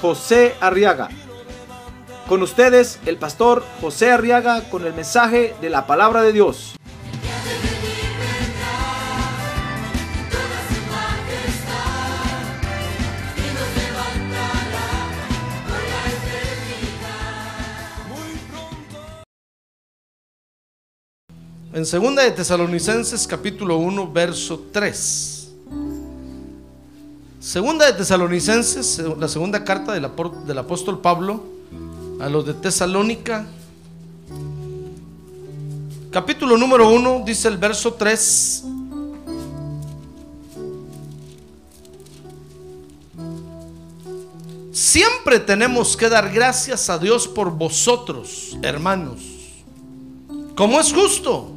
José Arriaga. Con ustedes, el pastor José Arriaga con el mensaje de la palabra de Dios. En segunda de Tesalonicenses capítulo 1 verso 3. Segunda de Tesalonicenses, la segunda carta del, apóstol Pablo a los de Tesalónica. Capítulo número 1 dice el verso 3. Siempre tenemos que dar gracias a Dios por vosotros, hermanos, como es justo,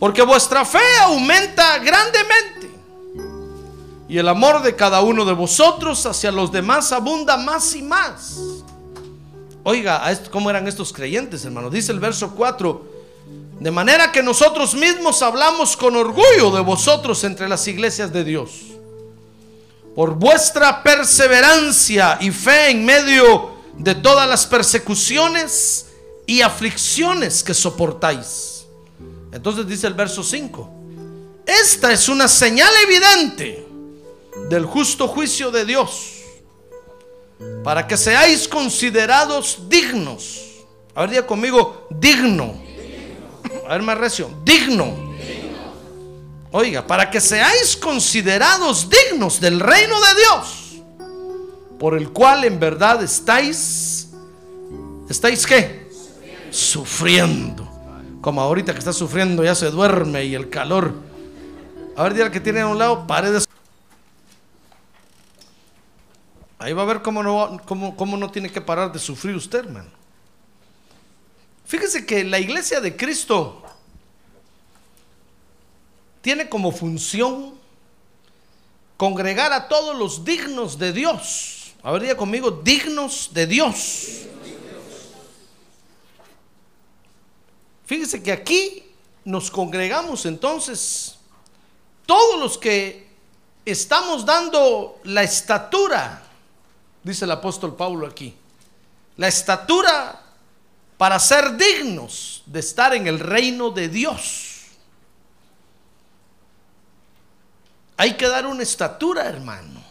porque vuestra fe aumenta grandemente y el amor de cada uno de vosotros hacia los demás abunda más y más. Oiga, ¿cómo eran estos creyentes, hermanos? Dice el verso 4, de manera que nosotros mismos hablamos con orgullo de vosotros entre las iglesias de Dios por vuestra perseverancia y fe en medio de todas las persecuciones y aflicciones que soportáis. Entonces dice el verso 5, esta es una señal evidente del justo juicio de Dios, para que seáis considerados dignos. A ver, diga conmigo, digno. A ver, más recio, digno. Oiga, para que seáis considerados dignos del reino de Dios, por el cual en verdad estáis, ¿estáis qué? Sufriendo. Como ahorita que está sufriendo ya se duerme y el calor. A ver, diga que tiene a un lado paredes. Ahí va a ver cómo no, cómo, cómo no tiene que parar de sufrir usted, hermano. Fíjese que la iglesia de Cristo tiene como función congregar a todos los dignos de Dios. A ver, diga conmigo, dignos de Dios. Fíjese que aquí nos congregamos entonces todos los que estamos dando la estatura, dice el apóstol Pablo aquí, la estatura para ser dignos de estar en el reino de Dios. Hay que dar una estatura, hermano.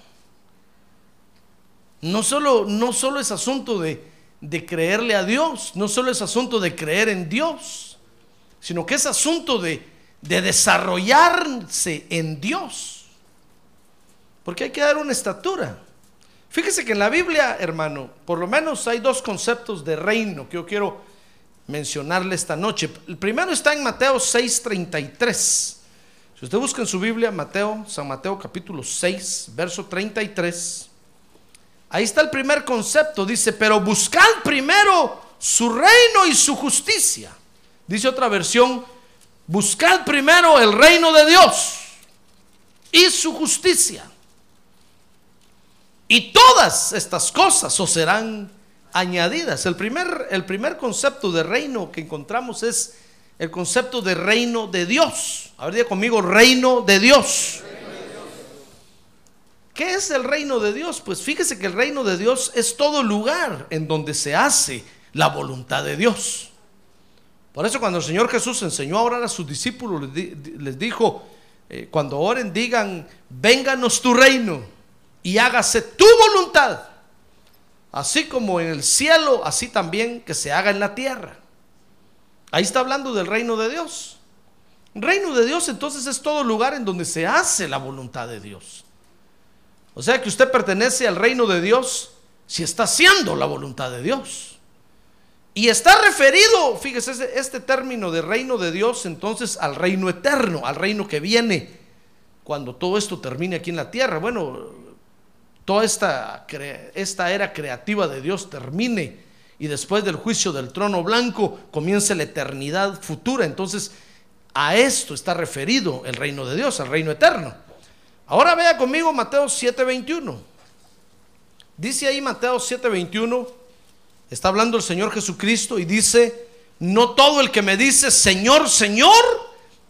No solo, no solo es asunto de, de creerle a Dios, no solo es asunto de creer en Dios, sino que es asunto de, de desarrollarse en Dios. Porque hay que dar una estatura. Fíjese que en la Biblia, hermano, por lo menos hay dos conceptos de reino que yo quiero mencionarle esta noche. El primero está en Mateo 6:33. Si usted busca en su Biblia, Mateo, San Mateo capítulo 6, verso 33, ahí está el primer concepto. Dice, pero buscad primero su reino y su justicia. Dice otra versión, buscad primero el reino de Dios y su justicia. Y todas estas cosas os serán añadidas. El primer, el primer concepto de reino que encontramos es el concepto de reino de Dios. A ver, diga conmigo, reino de Dios. ¿Qué es el reino de Dios? Pues fíjese que el reino de Dios es todo lugar en donde se hace la voluntad de Dios. Por eso cuando el Señor Jesús enseñó a orar a sus discípulos, les, di- les dijo, eh, cuando oren digan, vénganos tu reino y hágase tu voluntad, así como en el cielo, así también que se haga en la tierra. Ahí está hablando del reino de Dios. Reino de Dios entonces es todo lugar en donde se hace la voluntad de Dios. O sea que usted pertenece al reino de Dios si está haciendo la voluntad de Dios. Y está referido, fíjese, este- este término de reino de Dios entonces al reino eterno, al reino que viene cuando todo esto termine aquí en la tierra. Bueno, toda esta, esta era creativa de Dios termine y después del juicio del trono blanco comience la eternidad futura. Entonces, a esto está referido el reino de Dios, el reino eterno. Ahora vea conmigo Mateo 7:21. Dice ahí Mateo 7:21, está hablando el Señor Jesucristo y dice, no todo el que me dice, Señor, Señor,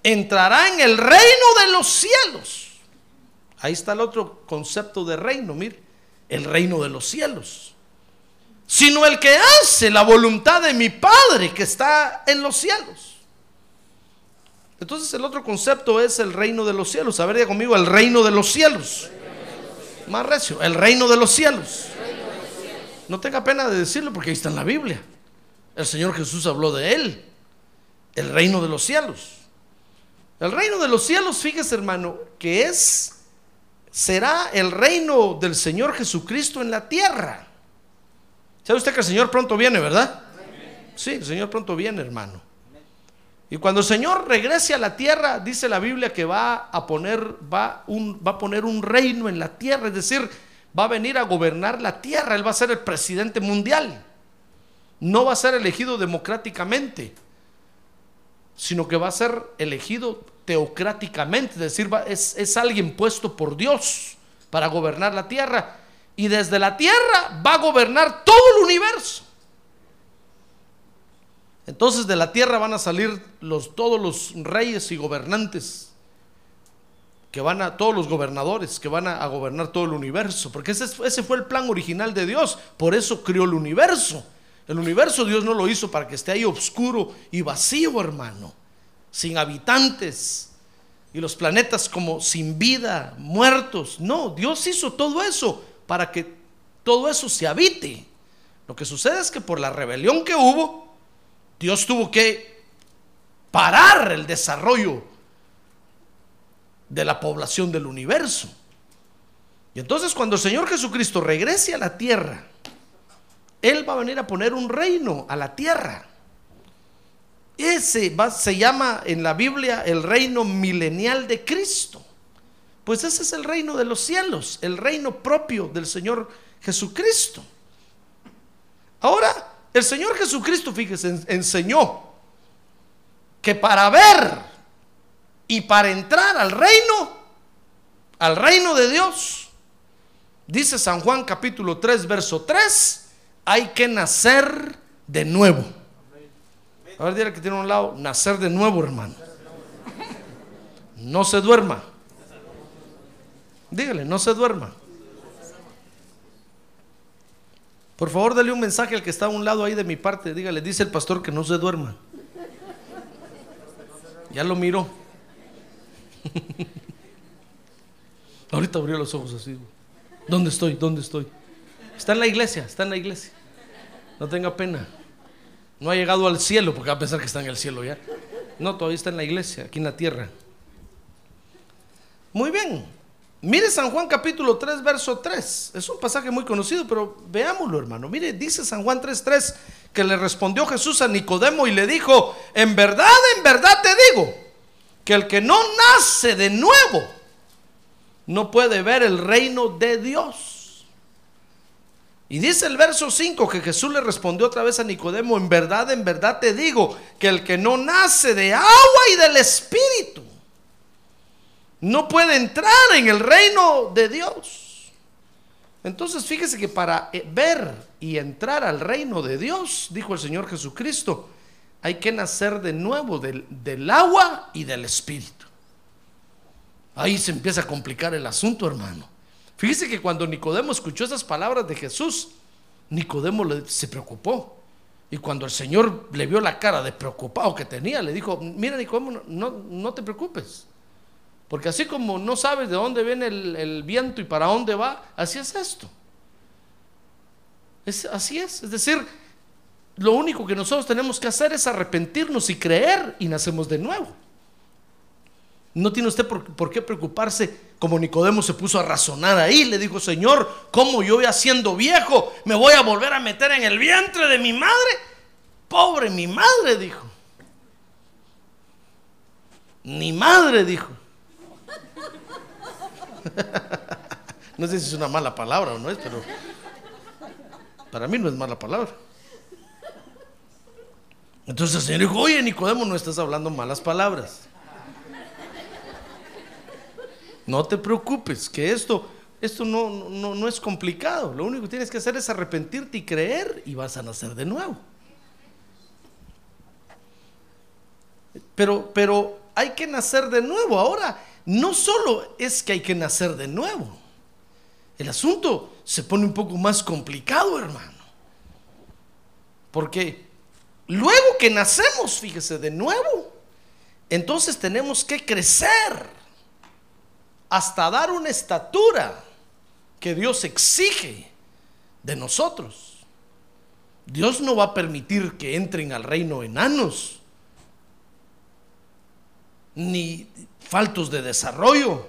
entrará en el reino de los cielos. Ahí está el otro concepto de reino, mire, el reino de los cielos. Sino el que hace la voluntad de mi Padre que está en los cielos. Entonces el otro concepto es el reino de los cielos. A ver, conmigo, el reino de los cielos. Más recio, el reino de los cielos. No tenga pena de decirlo porque ahí está en la Biblia. El Señor Jesús habló de él. El reino de los cielos. El reino de los cielos, fíjese hermano, que es, será el reino del Señor Jesucristo en la tierra. ¿Sabe usted que el Señor pronto viene, verdad? Sí, el Señor pronto viene, hermano. Y cuando el Señor regrese a la tierra, dice la Biblia que va a poner, va, un, va a poner un reino en la tierra, es decir, va a venir a gobernar la tierra, Él va a ser el presidente mundial. No va a ser elegido democráticamente, sino que va a ser elegido teocráticamente, es decir, es, es alguien puesto por Dios para gobernar la tierra. Y desde la tierra va a gobernar todo el universo. Entonces de la tierra van a salir los, todos los reyes y gobernantes que van a, todos los gobernadores que van a, gobernar todo el universo, porque ese, es- ese fue el plan original de Dios, por eso creó el universo. El universo Dios no lo hizo para que esté ahí oscuro y vacío, hermano, sin habitantes y los planetas como sin vida, muertos. No, Dios hizo todo eso para que todo eso se habite. Lo que sucede es que por la rebelión que hubo, Dios tuvo que parar el desarrollo de la población del universo. Y entonces cuando el Señor Jesucristo regrese a la tierra, Él va a venir a poner un reino a la tierra. Ese va- se llama en la Biblia el reino milenial de Cristo. Pues ese es el reino de los cielos, el reino propio del Señor Jesucristo. Ahora, el Señor Jesucristo, fíjese, en- enseñó que para ver y para entrar al reino, al reino de Dios, dice San Juan capítulo 3, verso 3, hay que nacer de nuevo. A ver, dile que tiene a un lado, nacer de nuevo, hermano. No se duerma. Dígale, no se duerma. Por favor, dale un mensaje al que está a un lado ahí de mi parte. Dígale, dice el pastor que no se duerma. Ya lo miró. Ahorita abrió los ojos así. ¿Dónde estoy? ¿Dónde estoy? Está en la iglesia, está en la iglesia. No tenga pena. No ha llegado al cielo porque va a pensar que está en el cielo ya. No, todavía está en la iglesia, aquí en la tierra. Muy bien. Mire San Juan capítulo 3, verso 3. Es un pasaje muy conocido, pero veámoslo, hermano. Mire, dice San Juan 3, 3 que le respondió Jesús a Nicodemo y le dijo, en verdad, en verdad te digo, que el que no nace de nuevo no puede ver el reino de Dios. Y dice el verso 5 que Jesús le respondió otra vez a Nicodemo, en verdad, en verdad te digo, que el que no nace de agua y del Espíritu, no puede entrar en el reino de Dios. Entonces fíjese que para eh, ver y entrar al reino de Dios, dijo el Señor Jesucristo, hay que nacer de nuevo del, del agua y del Espíritu. Ahí se empieza a complicar el asunto, hermano. Fíjese que cuando Nicodemo escuchó esas palabras de Jesús, Nicodemo se preocupó. Y cuando el Señor le vio la cara de preocupado que tenía, le dijo, mira Nicodemo, no, no, te preocupes. Porque así como no sabes de dónde viene el, el viento y para dónde va, así es esto. Es, así es. Es decir, lo único que nosotros tenemos que hacer es arrepentirnos y creer y nacemos de nuevo. No tiene usted por, qué preocuparse como Nicodemo se puso a razonar ahí. Le dijo, Señor, ¿cómo yo ya siendo viejo me voy a volver a meter en el vientre de mi madre? Pobre mi madre, dijo. Ni madre, dijo. No sé si es una mala palabra o no es, pero para mí no es mala palabra. Entonces el Señor dijo, oye Nicodemo, no estás hablando malas palabras. No te preocupes, que esto, esto no, no, no es complicado. Lo único que tienes que hacer es arrepentirte y creer y vas a nacer de nuevo. Pero, pero hay que nacer de nuevo. Ahora, no solo es que hay que nacer de nuevo. El asunto se pone un poco más complicado, hermano. Porque luego que nacemos, fíjese, de nuevo, entonces tenemos que crecer hasta dar una estatura que Dios exige de nosotros. Dios no va a permitir que entren al reino enanos ni faltos de desarrollo,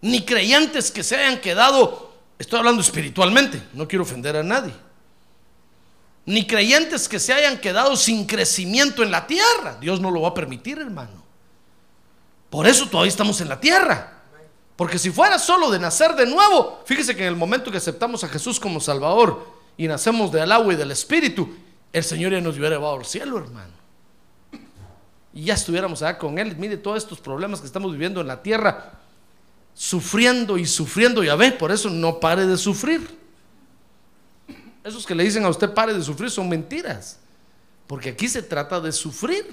ni creyentes que se hayan quedado, estoy hablando espiritualmente, no quiero ofender a nadie, ni creyentes que se hayan quedado sin crecimiento en la tierra. Dios no lo va a permitir, hermano. Por eso todavía estamos en la tierra. Porque si fuera solo de nacer de nuevo, fíjese que en el momento que aceptamos a Jesús como Salvador y nacemos del agua y del Espíritu, el Señor ya nos hubiera llevado al cielo, hermano y ya estuviéramos allá con Él. Mire todos estos problemas que estamos viviendo en la tierra, sufriendo y sufriendo, ya ve, por eso no pare de sufrir. Esos que le dicen a usted pare de sufrir son mentiras, porque aquí se trata de sufrir.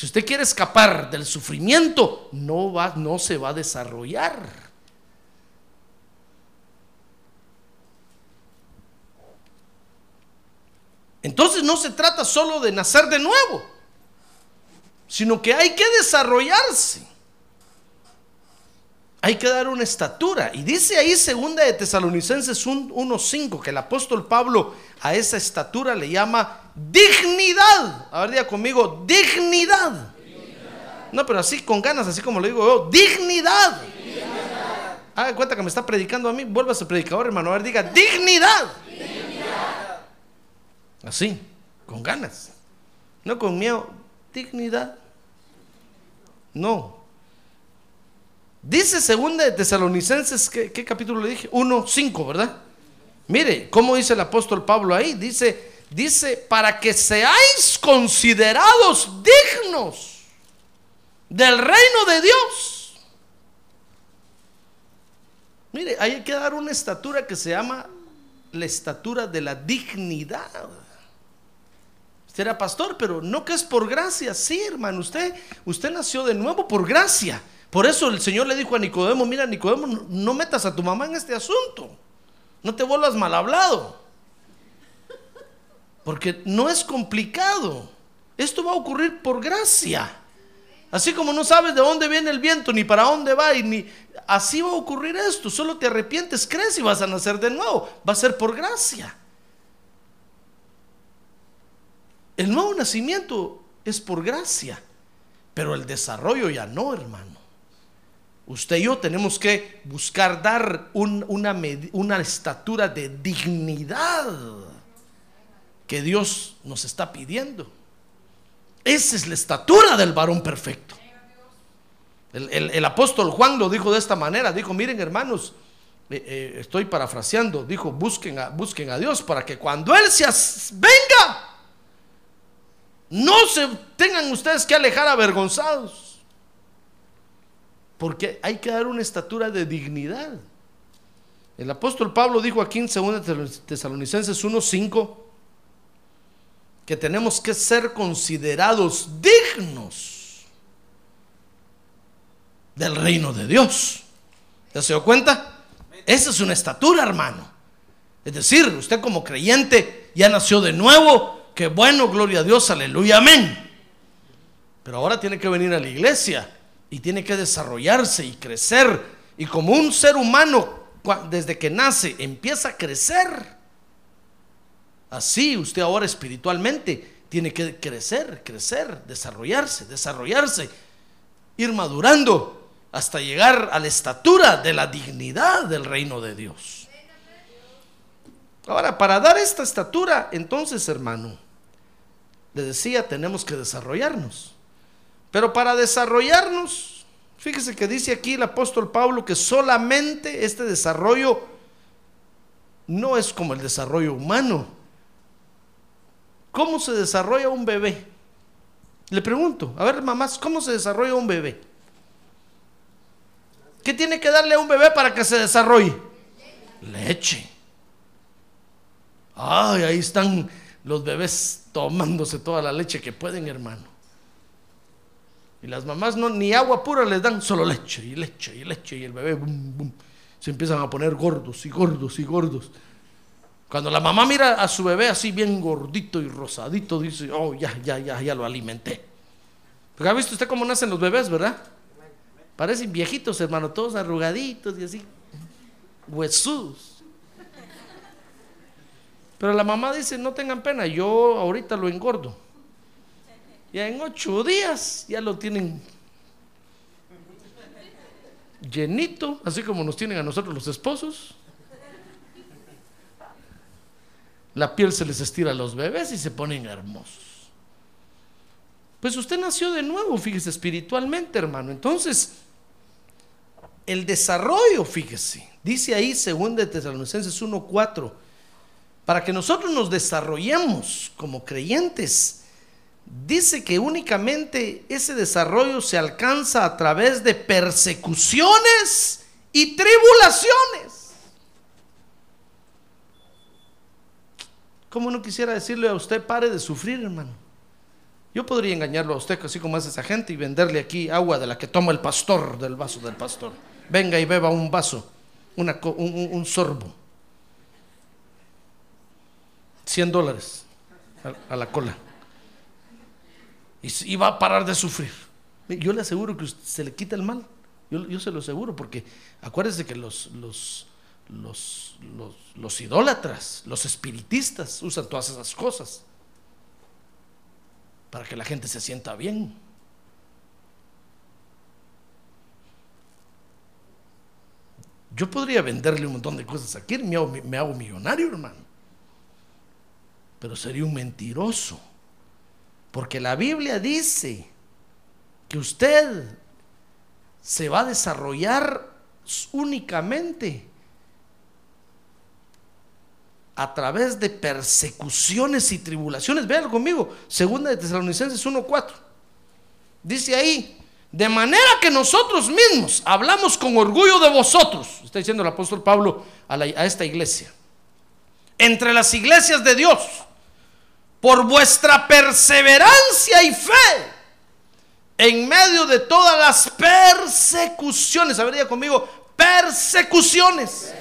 Si usted quiere escapar del sufrimiento, no va, no se va a desarrollar. Entonces no se trata solo de nacer de nuevo sino que hay que desarrollarse. Hay que dar una estatura. Y dice ahí segunda de Tesalonicenses 1.5 que el apóstol Pablo a esa estatura le llama dignidad. A ver, diga conmigo, dignidad. No, pero así con ganas, así como lo digo yo, dignidad. Haga cuenta que me está predicando a mí, vuelva a ser predicador, hermano. A ver, diga, dignidad. dignidad. Así, con ganas. No con miedo, dignidad. No. Dice segunda de Tesalonicenses, ¿qué, capítulo le dije? 1, 5, ¿verdad? Mire, ¿cómo dice el apóstol Pablo ahí? Dice, dice, para que seáis considerados dignos del reino de Dios. Mire, hay que dar una estatura que se llama la estatura de la dignidad. Usted era pastor, pero no que es por gracia. Sí, hermano, usted, usted nació de nuevo por gracia. Por eso el Señor le dijo a Nicodemo, mira Nicodemo, no, metas a tu mamá en este asunto. No te vuelvas mal hablado. Porque no es complicado. Esto va a ocurrir por gracia. Así como no sabes de dónde viene el viento, ni para dónde va, y ni así va a ocurrir esto. Solo te arrepientes, crees y vas a nacer de nuevo. Va a ser por gracia. El nuevo nacimiento es por gracia, pero el desarrollo ya no, hermano. Usted y yo tenemos que buscar dar una, una estatura de dignidad que Dios nos está pidiendo. Esa es la estatura del varón perfecto. El, apóstol Juan lo dijo de esta manera, dijo, miren hermanos, eh, eh, estoy parafraseando, dijo, busquen a, busquen a Dios para que cuando Él se venga, no se tengan ustedes que alejar avergonzados. Porque hay que dar una estatura de dignidad. El apóstol Pablo dijo aquí en 2 Tesalonicenses 1:5 que tenemos que ser considerados dignos del reino de Dios. ¿Ya se dio cuenta? Esa es una estatura, hermano. Es decir, usted como creyente ya nació de nuevo, Qué bueno, gloria a Dios, aleluya, amén. Pero ahora tiene que venir a la iglesia y tiene que desarrollarse y crecer. Y como un ser humano, desde que nace, empieza a crecer. Así usted ahora espiritualmente tiene que crecer, crecer, desarrollarse, desarrollarse, ir madurando hasta llegar a la estatura de la dignidad del reino de Dios. Ahora, para dar esta estatura, entonces, hermano, le decía, tenemos que desarrollarnos. Pero para desarrollarnos, Fíjese que dice aquí el apóstol Pablo que solamente este desarrollo no es como el desarrollo humano. ¿Cómo se desarrolla un bebé? Le pregunto, a ver mamás, ¿cómo se desarrolla un bebé? ¿Qué tiene que darle a un bebé para que se desarrolle? Leche. Ay, ahí están los bebés tomándose toda la leche que pueden, hermano. Y las mamás no, ni agua pura les dan, solo leche y leche y leche. Y el bebé se empiezan a poner gordos y gordos y gordos. Cuando la mamá mira a su bebé así bien gordito y rosadito, dice, oh, ya, ya, ya, ya lo alimenté. Porque ha visto usted cómo nacen los bebés, ¿verdad? Parecen viejitos, hermano, todos arrugaditos y así, huesudos. Pero la mamá dice, no tengan pena, yo ahorita lo engordo. Ya en ocho días ya lo tienen llenito, así como nos tienen a nosotros los esposos. La piel se les estira a los bebés y se ponen hermosos. Pues usted nació de nuevo, fíjese, espiritualmente, hermano. Entonces, el desarrollo, fíjese, dice ahí, según de Tesalonicenses 1.4, para que nosotros nos desarrollemos como creyentes, dice que únicamente ese desarrollo se alcanza a través de persecuciones y tribulaciones. ¿Cómo no quisiera decirle a usted, pare de sufrir, hermano? Yo podría engañarlo a usted, así como hace esa gente, y venderle aquí agua de la que toma el pastor, del vaso del pastor. Venga y beba un vaso, un, sorbo. 100 dólares a la cola y, va a parar de sufrir. Yo le aseguro que se le quita el mal. Yo, se lo aseguro, porque acuérdese que los, los, los, los, idólatras, los espiritistas usan todas esas cosas para que la gente se sienta bien. Yo podría venderle un montón de cosas aquí, me hago, me hago millonario, hermano. Pero sería un mentiroso. Porque la Biblia dice que usted se va a desarrollar únicamente a través de persecuciones y tribulaciones. Véanlo conmigo, segunda de Tesalonicenses 1:4. Dice ahí, de manera que nosotros mismos hablamos con orgullo de vosotros, está diciendo el apóstol Pablo a, a esta iglesia, entre las iglesias de Dios por vuestra perseverancia y fe en medio de todas las persecuciones. A ver, diga conmigo, persecuciones.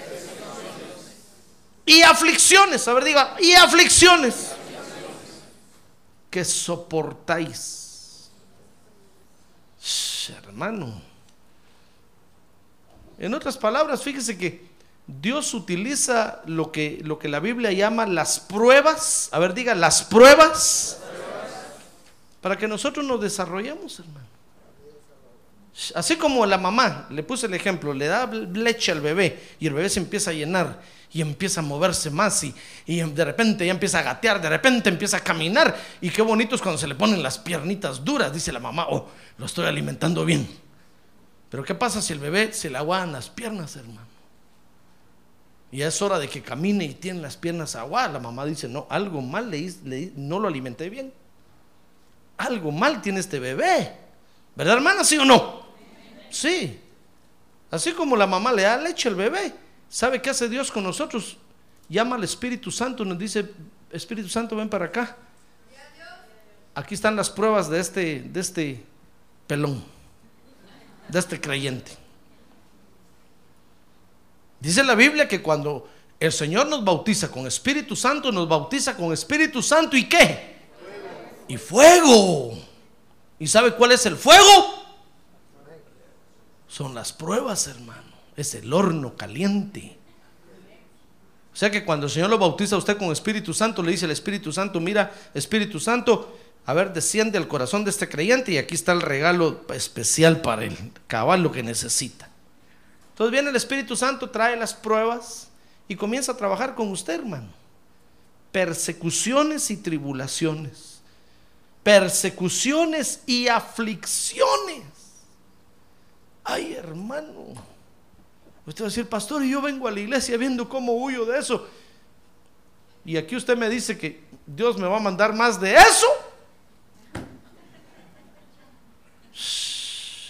Y aflicciones. A ver, diga, y aflicciones. Que soportáis. hermano. En otras palabras, fíjese que Dios utiliza lo que, lo que la Biblia llama las pruebas, a ver, diga, las pruebas, para que nosotros nos desarrollemos, hermano. Así como la mamá, le puse el ejemplo, le da leche al bebé y el bebé se empieza a llenar y empieza a moverse más y, y, de repente ya empieza a gatear, de repente empieza a caminar y qué bonito es cuando se le ponen las piernitas duras, dice la mamá, oh, lo estoy alimentando bien. Pero ¿qué pasa si el bebé se le aguadan las piernas, hermano? Y es hora de que camine y tiene las piernas aguadas. La mamá dice, no, algo mal le, le, no lo alimenté bien. Algo mal tiene este bebé. ¿Verdad, hermana? ¿Sí o no? Sí. Así como la mamá le da leche al bebé. ¿Sabe qué hace Dios con nosotros? Llama al Espíritu Santo, nos dice, Espíritu Santo, ven para acá. Aquí están las pruebas de este, de este pelón, de este creyente. Dice la Biblia que cuando el Señor nos bautiza con Espíritu Santo, nos bautiza con Espíritu Santo y qué? Y fuego. ¿Y sabe cuál es el fuego? Son las pruebas, hermano. Es el horno caliente. O sea que cuando el Señor lo bautiza a usted con Espíritu Santo, le dice el Espíritu Santo, mira, Espíritu Santo, a ver, desciende al corazón de este creyente y aquí está el regalo especial para él, cabal lo que necesita. Entonces viene el Espíritu Santo, trae las pruebas y comienza a trabajar con usted, hermano. Persecuciones y tribulaciones. Persecuciones y aflicciones. Ay, hermano. Usted va a decir, pastor, yo vengo a la iglesia viendo cómo huyo de eso. Y aquí usted me dice que Dios me va a mandar más de eso.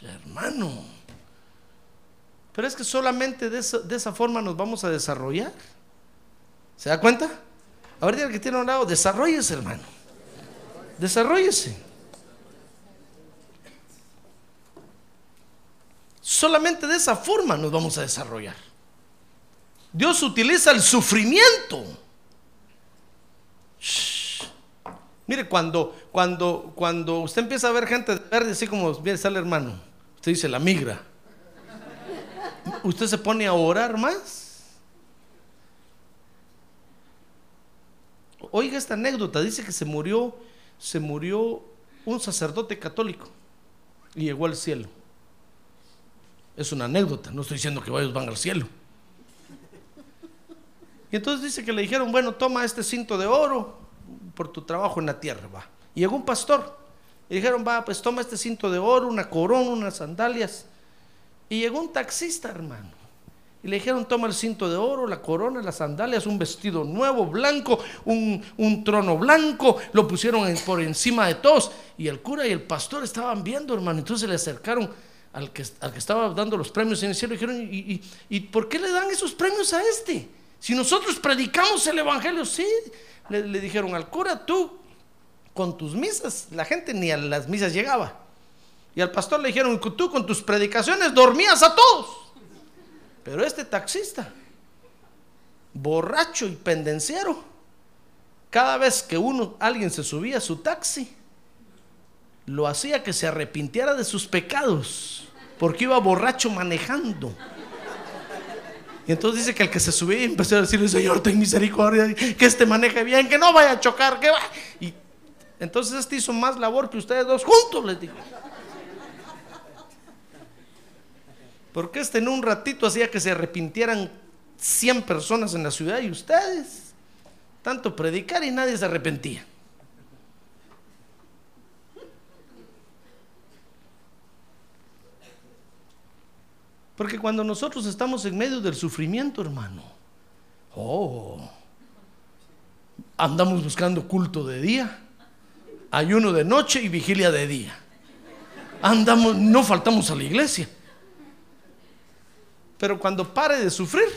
Hermano. Pero es que solamente de esa, de esa forma nos vamos a desarrollar. ¿Se da cuenta? Ahorita el que tiene a un lado, desarrollese, hermano. Desarrollese. Solamente de esa forma nos vamos a desarrollar. Dios utiliza el sufrimiento. Mire, cuando, cuando, cuando usted empieza a ver gente verde, así como viene sale hermano, usted dice la migra. Usted se pone a orar más. Oiga esta anécdota, dice que se murió, se murió un sacerdote católico y llegó al cielo. Es una anécdota, no estoy diciendo que ellos van al cielo. Y entonces dice que le dijeron, bueno, toma este cinto de oro por tu trabajo en la tierra, va. Y llegó un pastor. Y dijeron, va, pues toma este cinto de oro, una corona, unas sandalias. Y llegó un taxista, hermano. Y le dijeron, toma el cinto de oro, la corona, las sandalias, un vestido nuevo, blanco, un, un trono blanco. Lo pusieron por encima de todos. Y el cura y el pastor estaban viendo, hermano. Entonces le acercaron al que, al que estaba dando los premios en el cielo. Dijeron, ¿y, y, y por qué le dan esos premios a este? Si nosotros predicamos el evangelio, sí. Le, le dijeron al cura, tú con tus misas, la gente ni a las misas llegaba. Y al pastor le dijeron, tú con tus predicaciones dormías a todos. Pero este taxista, borracho y pendenciero, cada vez que uno, alguien se subía a su taxi, lo hacía que se arrepintiera de sus pecados, porque iba borracho manejando. Y entonces dice que el que se subía empezó a decirle, Señor, ten misericordia, que este maneje bien, que no vaya a chocar, que va. Y entonces este hizo más labor que ustedes dos juntos, les dijo. Porque este en un ratito hacía que se arrepintieran 100 personas en la ciudad y ustedes, tanto predicar y nadie se arrepentía. Porque cuando nosotros estamos en medio del sufrimiento, hermano, oh, andamos buscando culto de día, ayuno de noche y vigilia de día. Andamos, no faltamos a la iglesia. Pero cuando pare de sufrir,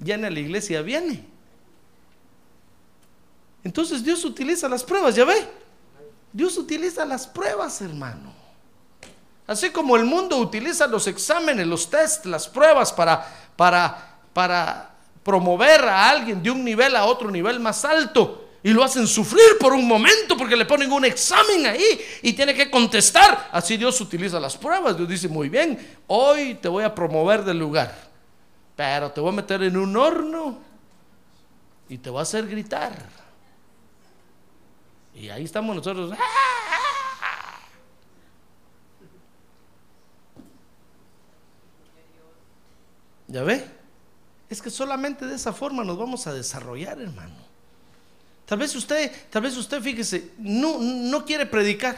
ya en la iglesia viene. Entonces Dios utiliza las pruebas, ¿ya ve? Dios utiliza las pruebas, hermano. Así como el mundo utiliza los exámenes, los tests, las pruebas para, para, para promover a alguien de un nivel a otro nivel más alto y lo hacen sufrir por un momento porque le ponen un examen ahí y tiene que contestar. Así Dios utiliza las pruebas. Dios dice, muy bien, hoy te voy a promover del lugar, pero te voy a meter en un horno y te voy a hacer gritar. Y ahí estamos nosotros. ¿Ya ve? Es que solamente de esa forma nos vamos a desarrollar, hermano. Tal vez usted, tal vez usted, fíjese, no, no quiere predicar.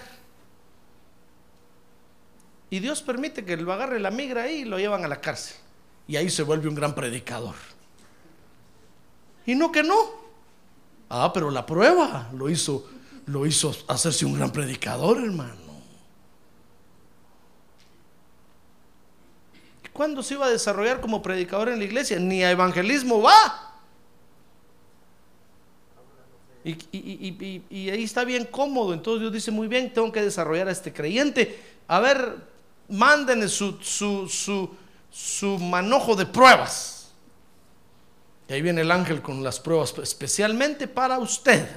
Y Dios permite que lo agarre la migra ahí y lo llevan a la cárcel. Y ahí se vuelve un gran predicador. Y no que no. Ah, pero la prueba lo hizo, lo hizo hacerse un gran predicador, hermano. ¿Cuándo se iba a desarrollar como predicador en la iglesia? Ni a evangelismo va. Y, ahí está bien cómodo. Entonces Dios dice, muy bien, tengo que desarrollar a este creyente. A ver, mándenle su, su, su, su manojo de pruebas. Y ahí viene el ángel con las pruebas especialmente para usted.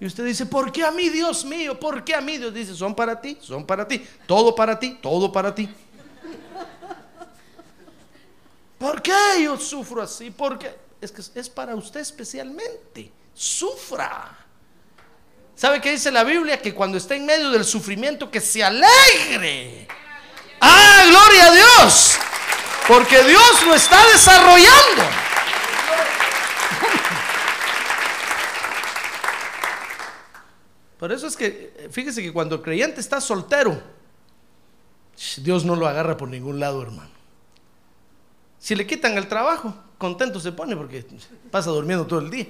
Y usted dice, ¿por qué a mí, Dios mío? ¿Por qué a mí? Dios dice, son para ti, son para ti. Todo para ti, todo para ti. ¿Por qué yo sufro así? Porque es es para usted especialmente. Sufra. ¿Sabe qué dice la Biblia? Que cuando está en medio del sufrimiento, que se alegre. ¡Ah, gloria a Dios! Porque Dios lo está desarrollando. Por eso es que, eh, fíjese que cuando el creyente está soltero, Dios no lo agarra por ningún lado, hermano. Si le quitan el trabajo, contento se pone porque pasa durmiendo todo el día.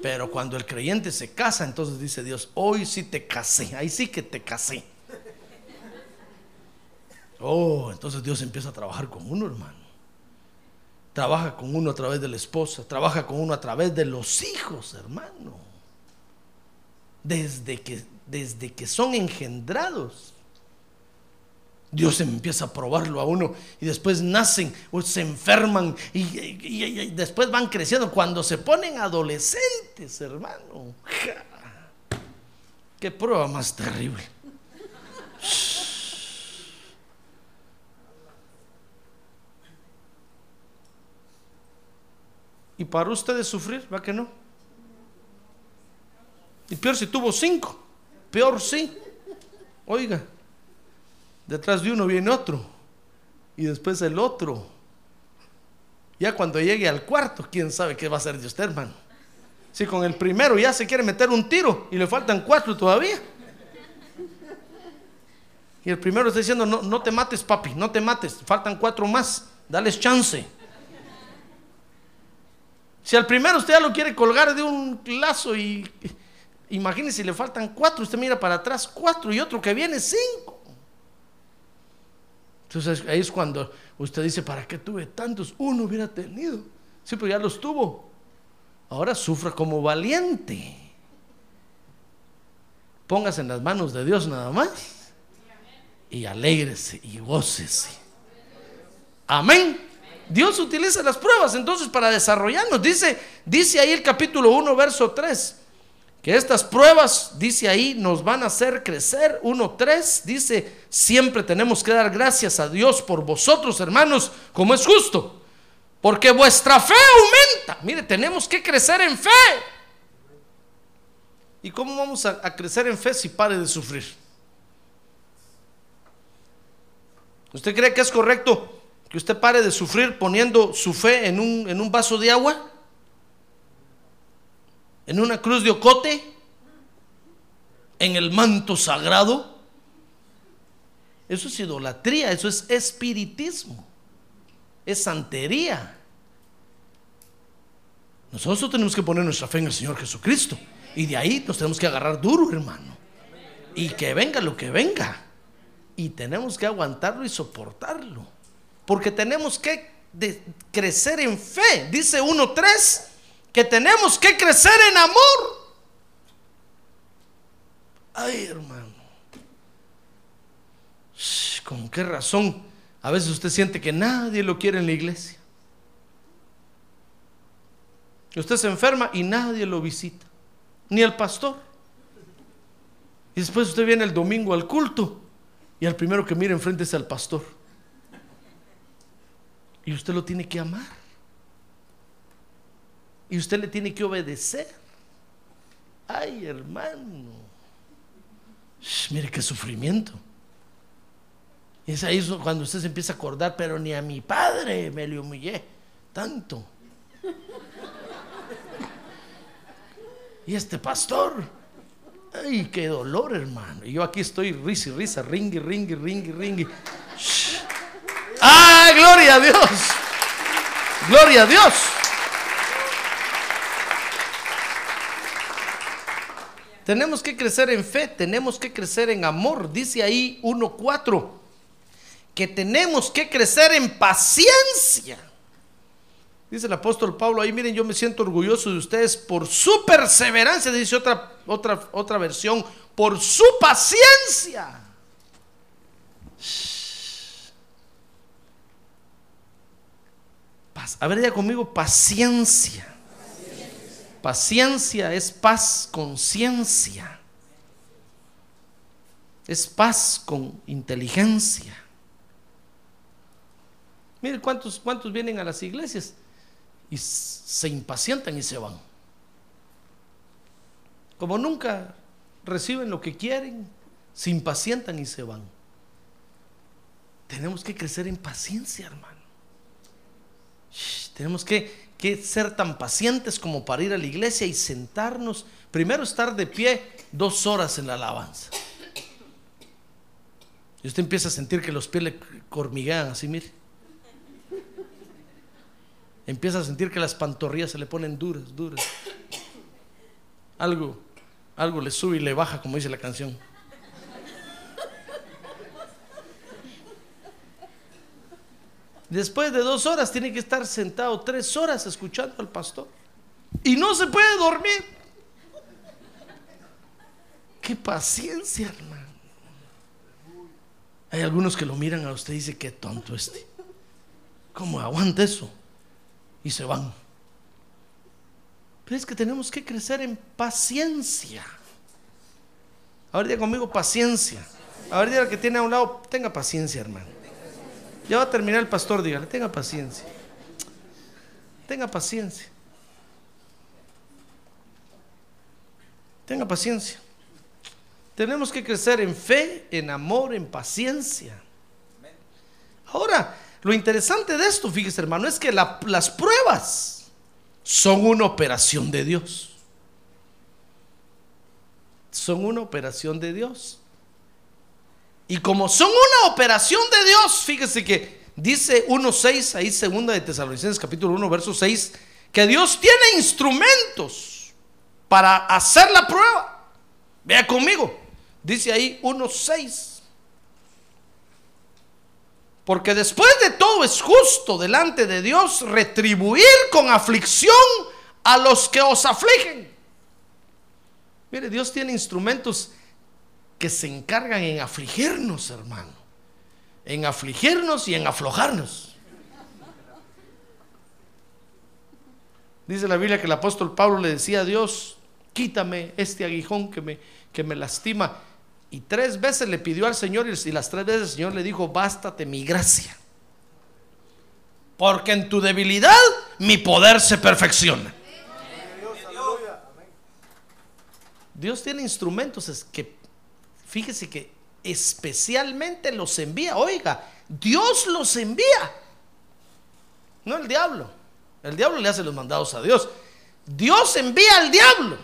Pero cuando el creyente se casa, entonces dice Dios, hoy sí te casé, ahí sí que te casé. Oh, entonces Dios empieza a trabajar con uno, hermano. Trabaja con uno a través de la esposa, trabaja con uno a través de los hijos, hermano. Desde que, desde que son engendrados. Dios empieza a probarlo a uno y después nacen o se enferman y, después van creciendo. Cuando se ponen adolescentes, hermano. Qué prueba más terrible. Y para ustedes sufrir, ¿va que no? Y peor si tuvo cinco. Peor sí. Oiga, detrás de uno viene otro. Y después el otro. Ya cuando llegue al cuarto, quién sabe qué va a hacer de usted, hermano. Si con el primero ya se quiere meter un tiro y le faltan cuatro todavía. Y el primero está diciendo, no, no te mates, papi, no te mates, faltan cuatro más, dales chance. Si al primero usted ya lo quiere colgar de un lazo y imagínese le faltan cuatro, usted mira para atrás cuatro y otro que viene cinco. Entonces ahí es cuando usted dice, ¿para qué tuve tantos? Uno hubiera tenido. Sí, pero ya los tuvo. Ahora sufra como valiente. Póngase en las manos de Dios nada más. Y alégrese y gócese. Amén. Dios utiliza las pruebas entonces para desarrollarnos. Dice, dice ahí el capítulo 1, verso 3, que estas pruebas, dice ahí, nos van a hacer crecer. 1, 3, dice, siempre tenemos que dar gracias a Dios por vosotros, hermanos, como es justo. Porque vuestra fe aumenta. Mire, tenemos que crecer en fe. ¿Y cómo vamos a, a crecer en fe si pare de sufrir? ¿Usted cree que es correcto que usted pare de sufrir poniendo su fe en un, en un vaso de agua, en una cruz de ocote, en el manto sagrado. Eso es idolatría, eso es espiritismo, es santería. Nosotros tenemos que poner nuestra fe en el Señor Jesucristo y de ahí nos tenemos que agarrar duro, hermano. Y que venga lo que venga. Y tenemos que aguantarlo y soportarlo porque tenemos que crecer en fe. Dice 1.3 que tenemos que crecer en amor. Ay, hermano. ¿Con qué razón? A veces usted siente que nadie lo quiere en la iglesia. Usted se enferma y nadie lo visita, ni el pastor. Y después usted viene el domingo al culto y al primero que mira enfrente es al pastor. Y usted lo tiene que amar. Y usted le tiene que obedecer. Ay, hermano. mire qué sufrimiento. Y es ahí cuando usted se empieza a acordar, pero ni a mi padre me le humillé tanto. Y este pastor, ay, qué dolor, hermano. Y yo aquí estoy risa y risa, ringui, ringui, ringui, ringui. ¡Ah, gloria a Dios! ¡Gloria a Dios! Tenemos que crecer en fe, tenemos que crecer en amor. Dice ahí 1.4 que tenemos que crecer en paciencia. Dice el apóstol Pablo ahí, miren, yo me siento orgulloso de ustedes por su perseverancia, dice otra, otra, otra versión, por su paciencia. A ver ya conmigo, paciencia. Paciencia es paz, conciencia. Es paz con inteligencia. Mire cuántos, cuántos vienen a las iglesias y se impacientan y se van. Como nunca reciben lo que quieren, se impacientan y se van. Tenemos que crecer en paciencia, hermano tenemos que, ser tan pacientes como para ir a la iglesia y sentarnos, primero estar de pie dos horas en la alabanza. Y usted empieza a sentir que los pies le hormiguean así, mire. Empieza a sentir que las pantorrillas se le ponen duras, duras. Algo, algo le sube y le baja, como dice la canción. Después de dos horas tiene que estar sentado tres horas escuchando al pastor. Y no se puede dormir. Qué paciencia, hermano. Hay algunos que lo miran a usted y dicen, qué tonto este. ¿Cómo aguanta eso? Y se van. Pero es que tenemos que crecer en paciencia. Ahora diga conmigo paciencia. Ahora diga que tiene a un lado, tenga paciencia, hermano. Ya va a terminar el pastor, dígale, tenga paciencia. Tenga paciencia. Tenga paciencia. Tenemos que crecer en fe, en amor, en paciencia. Ahora, lo interesante de esto, fíjese hermano, es que las pruebas son una operación de Dios. Son una operación de Dios. Y como son una operación de Dios, fíjese que dice 1.6, ahí segunda de Tesalonicenses capítulo 1, verso 6, que Dios tiene instrumentos para hacer la prueba. Vea conmigo, dice ahí 1.6. Porque después de todo es justo delante de Dios retribuir con aflicción a los que os afligen. Mire, Dios tiene instrumentos que se encargan en afligirnos, hermano. En afligirnos y en aflojarnos. Dice la Biblia que el apóstol Pablo le decía a Dios, quítame este aguijón que me, que me lastima. Y tres veces le pidió al Señor y las tres veces el Señor le dijo, bástate mi gracia. Porque en tu debilidad mi poder se perfecciona. Dios tiene instrumentos que fíjese que especialmente los envía. Oiga, Dios los envía. No el diablo. El diablo le hace los mandados a Dios. Dios envía al diablo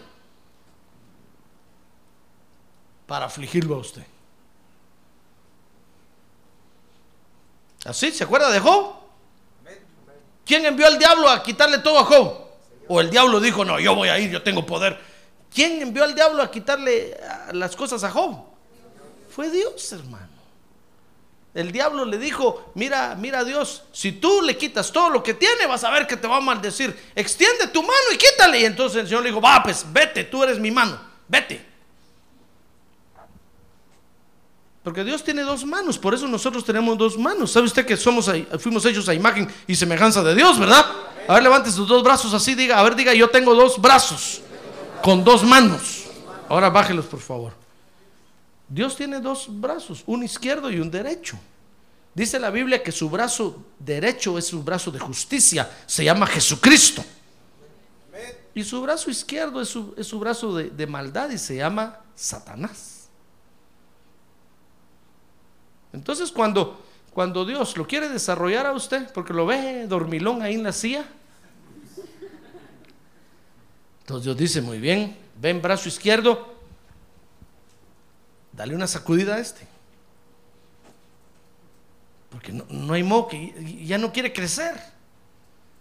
para afligirlo a usted. ¿Así? ¿Se acuerda de Job? ¿Quién envió al diablo a quitarle todo a Job? O el diablo dijo, no, yo voy a ir, yo tengo poder. ¿Quién envió al diablo a quitarle las cosas a Job? Fue Dios, hermano. El diablo le dijo, mira, mira Dios, si tú le quitas todo lo que tiene, vas a ver que te va a maldecir. Extiende tu mano y quítale. Y entonces el Señor le dijo, va, pues vete, tú eres mi mano, vete. Porque Dios tiene dos manos, por eso nosotros tenemos dos manos. ¿Sabe usted que somos, fuimos hechos a imagen y semejanza de Dios, verdad? A ver, levante sus dos brazos así, diga, a ver, diga, yo tengo dos brazos con dos manos. Ahora bájelos, por favor. Dios tiene dos brazos, un izquierdo y un derecho. Dice la Biblia que su brazo derecho es su brazo de justicia, se llama Jesucristo. Y su brazo izquierdo es su, brazo de, de maldad y se llama Satanás. Entonces cuando, cuando Dios lo quiere desarrollar a usted, porque lo ve dormilón ahí en la silla, entonces Dios dice, muy bien, ven brazo izquierdo, dale una sacudida a este. Porque no, hay modo que ya no quiere crecer,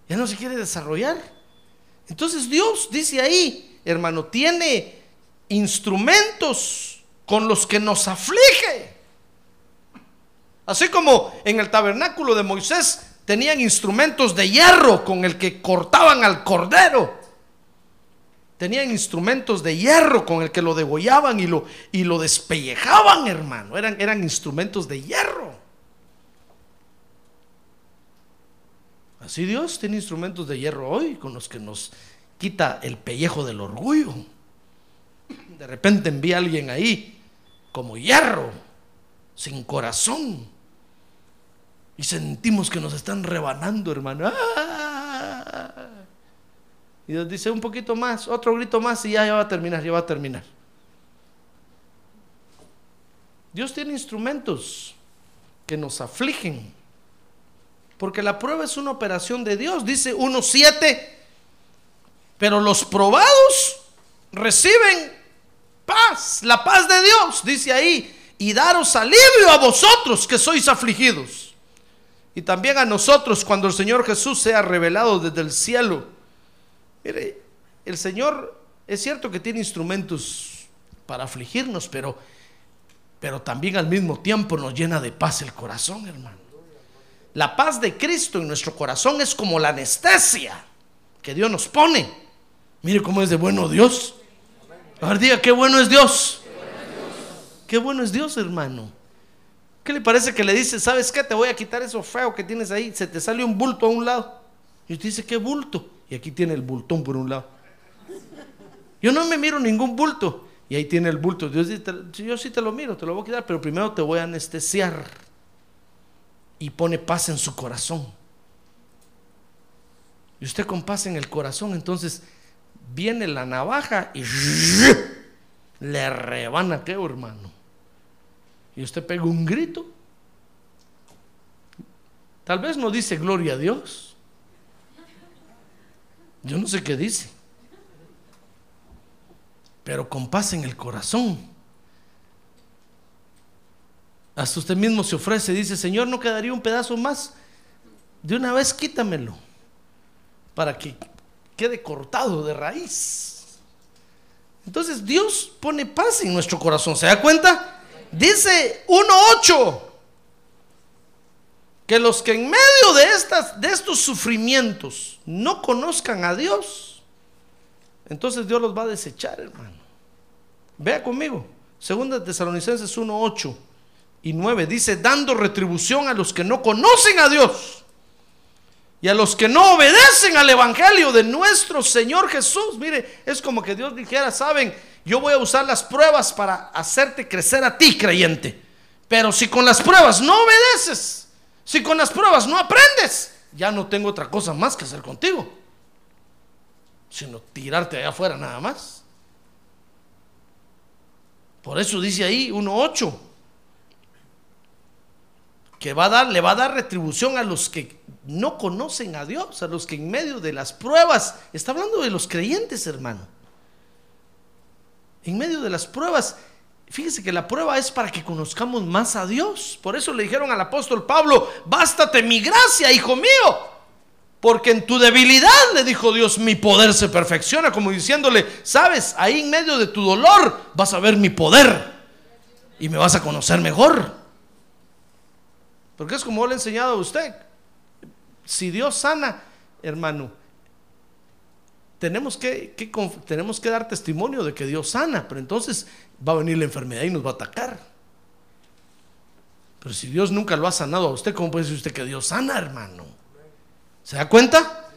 ya no se quiere desarrollar. Entonces Dios dice ahí, hermano, tiene instrumentos con los que nos aflige. Así como en el tabernáculo de Moisés tenían instrumentos de hierro con el que cortaban al cordero tenían instrumentos de hierro con el que lo degollaban y lo, y lo despellejaban, hermano. Eran, eran instrumentos de hierro. Así Dios tiene instrumentos de hierro hoy con los que nos quita el pellejo del orgullo. De repente envía a alguien ahí como hierro, sin corazón. Y sentimos que nos están rebanando, hermano. ¡Ah! Y Dios dice un poquito más, otro grito más y ya, ya va a terminar, ya va a terminar. Dios tiene instrumentos que nos afligen, Porque la prueba es una operación de Dios. Dice 1.7. Pero los probados reciben paz, la paz de Dios, dice ahí. Y daros alivio a vosotros que sois afligidos. Y también a nosotros cuando el Señor Jesús sea revelado desde el cielo. Mire, el Señor es cierto que tiene instrumentos para afligirnos, pero, pero también al mismo tiempo nos llena de paz el corazón, hermano. La paz de Cristo en nuestro corazón es como la anestesia que Dios nos pone. Mire cómo es de bueno Dios. A diga, qué bueno es Dios. Qué bueno es Dios, hermano. ¿Qué le parece que le dice, sabes qué? Te voy a quitar eso feo que tienes ahí. Se te sale un bulto a un lado. Y usted dice, ¿qué bulto? Y aquí tiene el bultón por un lado. Yo no me miro ningún bulto. Y ahí tiene el bulto. Dios dice, yo sí te lo miro, te lo voy a quitar, pero primero te voy a anestesiar. Y pone paz en su corazón. Y usted con paz en el corazón, entonces viene la navaja y le rebana qué hermano. Y usted pega un grito. Tal vez no dice gloria a Dios. Yo no sé qué dice. Pero con paz en el corazón. Hasta usted mismo se ofrece, dice, Señor, ¿no quedaría un pedazo más? De una vez quítamelo. Para que quede cortado de raíz. Entonces Dios pone paz en nuestro corazón. ¿Se da cuenta? Dice 1.8 que los que en medio de, estas, de estos sufrimientos no conozcan a Dios, entonces Dios los va a desechar, hermano. Vea conmigo. Segunda Tesalonicenses 1.8 y 9 dice, dando retribución a los que no conocen a Dios y a los que no obedecen al Evangelio de nuestro Señor Jesús. Mire, es como que Dios dijera, saben, yo voy a usar las pruebas para hacerte crecer a ti, creyente. Pero si con las pruebas no obedeces, si con las pruebas no aprendes, ya no tengo otra cosa más que hacer contigo, sino tirarte allá afuera nada más. Por eso dice ahí 1.8 que va a dar, le va a dar retribución a los que no conocen a Dios, a los que en medio de las pruebas, está hablando de los creyentes, hermano. En medio de las pruebas, fíjese que la prueba es para que conozcamos más a Dios. Por eso le dijeron al apóstol Pablo, bástate mi gracia, hijo mío. Porque en tu debilidad, le dijo Dios, mi poder se perfecciona, como diciéndole, sabes, ahí en medio de tu dolor vas a ver mi poder y me vas a conocer mejor. Porque es como le he enseñado a usted. Si Dios sana, hermano, tenemos que, tenemos que dar testimonio de que Dios sana, pero entonces va a venir la enfermedad y nos va a atacar. Pero si Dios nunca lo ha sanado a usted, ¿cómo puede decir usted que Dios sana, hermano? ¿Se da cuenta?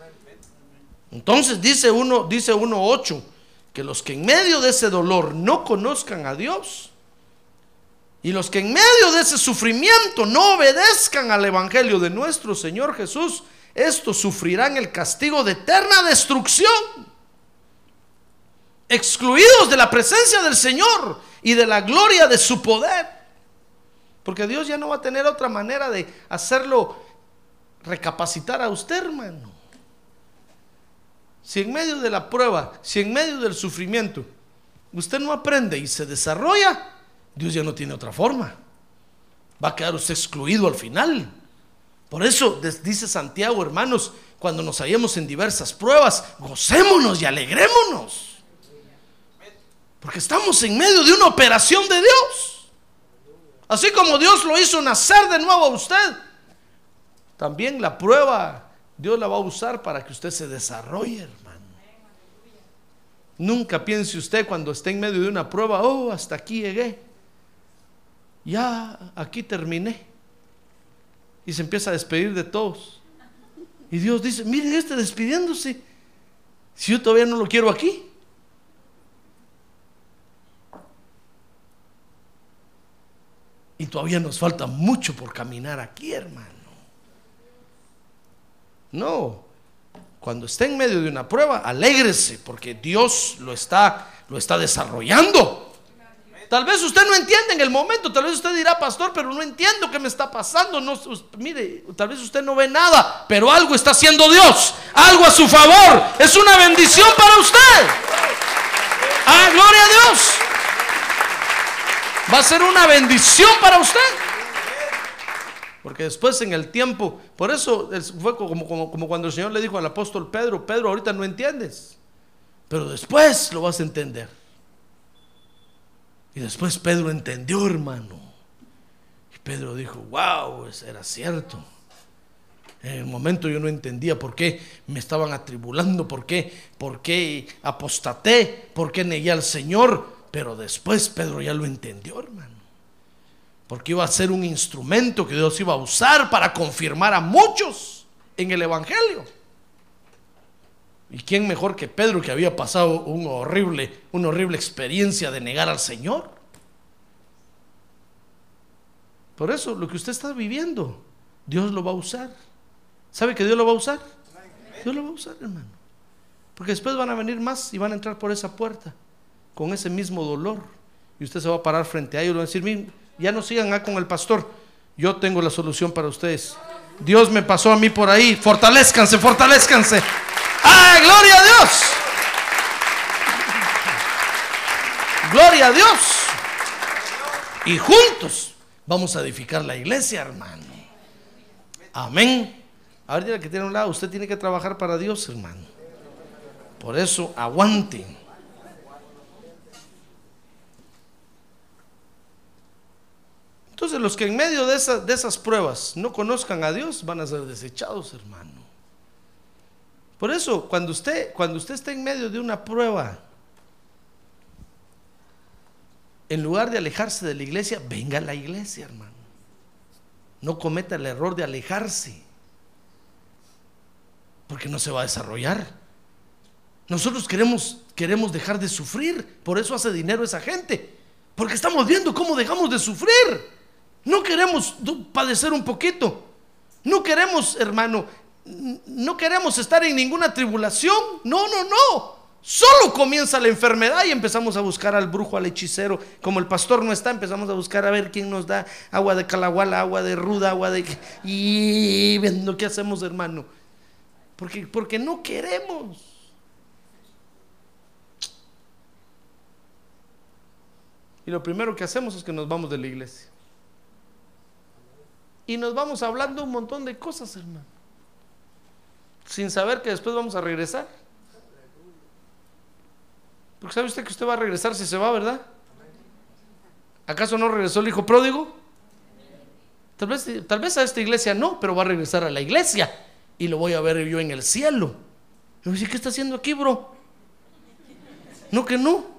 Entonces dice uno, dice uno 8, que los que en medio de ese dolor no conozcan a Dios, y los que en medio de ese sufrimiento no obedezcan al Evangelio de nuestro Señor Jesús, estos sufrirán el castigo de eterna destrucción, excluidos de la presencia del Señor y de la gloria de su poder. Porque Dios ya no va a tener otra manera de hacerlo recapacitar a usted, hermano. Si en medio de la prueba, si en medio del sufrimiento, usted no aprende y se desarrolla, Dios ya no tiene otra forma. Va a quedar usted excluido al final. Por eso dice Santiago, hermanos, cuando nos hallemos en diversas pruebas, gocémonos y alegrémonos. Porque estamos en medio de una operación de Dios. Así como Dios lo hizo nacer de nuevo a usted, también la prueba Dios la va a usar para que usted se desarrolle, hermano. Nunca piense usted cuando esté en medio de una prueba, oh, hasta aquí llegué ya aquí terminé. Y se empieza a despedir de todos. Y Dios dice, miren este despidiéndose. Si yo todavía no lo quiero aquí. Y todavía nos falta mucho por caminar aquí, hermano. No, cuando esté en medio de una prueba, alégrese porque Dios lo está, lo está desarrollando Tal vez usted no entiende en el momento, tal vez usted dirá, pastor, pero no entiendo qué me está pasando. No, mire, tal vez usted no ve nada, pero algo está haciendo Dios, algo a su favor. Es una bendición para usted. Ah, gloria a Dios. Va a ser una bendición para usted. Porque después en el tiempo, por eso fue como, como, como, cuando el Señor le dijo al apóstol Pedro, Pedro, ahorita no entiendes, pero después lo vas a entender. Y después Pedro entendió, hermano. Y Pedro dijo, wow, era cierto. En el momento yo no entendía por qué me estaban atribulando, por qué, por qué apostaté, por qué negué al Señor. Pero después Pedro ya lo entendió, hermano. Porque iba a ser un instrumento que Dios iba a usar para confirmar a muchos en el Evangelio. ¿Y quién mejor que Pedro que había pasado un horrible, una horrible experiencia de negar al Señor? Por eso lo que usted está viviendo, Dios lo va a usar. ¿Sabe que Dios lo va a usar? Dios lo va a usar, hermano. Porque después van a venir más y van a entrar por esa puerta con ese mismo dolor. Y usted se va a parar frente a ellos y va a decir, ya no sigan con el pastor. Yo tengo la solución para ustedes. Dios me pasó a mí por ahí. Fortalezcanse, fortalezcanse. ¡Ah, gloria a Dios! Gloria a Dios. Y juntos vamos a edificar la iglesia, hermano. Amén. Ahora que tiene un lado, usted tiene que trabajar para Dios, hermano. Por eso, aguante. Entonces, los que en medio de esas pruebas no conozcan a Dios van a ser desechados, hermano. Por eso, cuando usted, cuando usted está en medio de una prueba, en lugar de alejarse de la iglesia, venga a la iglesia, hermano. No cometa el error de alejarse, porque no se va a desarrollar. Nosotros queremos, queremos dejar de sufrir, por eso hace dinero esa gente, porque estamos viendo cómo dejamos de sufrir. No queremos padecer un poquito. No queremos, hermano, no queremos estar en ninguna tribulación. No, no, no. Solo comienza la enfermedad y empezamos a buscar al brujo, al hechicero. Como el pastor no está, empezamos a buscar a ver quién nos da agua de calahuala, agua de ruda, agua de... Y viendo qué hacemos, hermano. Porque, porque no queremos. Y lo primero que hacemos es que nos vamos de la iglesia. Y nos vamos hablando un montón de cosas, hermano sin saber que después vamos a regresar. Porque sabe usted que usted va a regresar si se va, ¿verdad? ¿Acaso no regresó el hijo pródigo? Tal vez, tal vez a esta iglesia no, pero va a regresar a la iglesia y lo voy a ver yo en el cielo. Y voy a decir, ¿qué está haciendo aquí, bro? No, que no.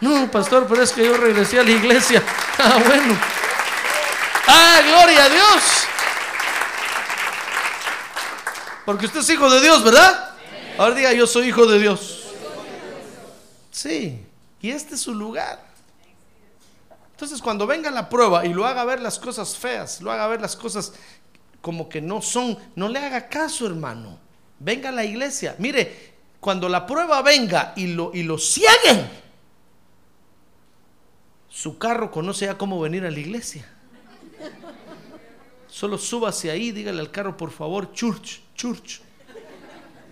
No, pastor, pero es que yo regresé a la iglesia. Ah, bueno. Ah, gloria a Dios. Porque usted es hijo de Dios, ¿verdad? Ahora diga, yo soy hijo de Dios. Sí, y este es su lugar. Entonces cuando venga la prueba y lo haga ver las cosas feas, lo haga ver las cosas como que no son, no le haga caso, hermano. Venga a la iglesia. Mire, cuando la prueba venga y lo, y lo cieguen, su carro conoce ya cómo venir a la iglesia. Solo súbase ahí, dígale al carro, por favor, church church.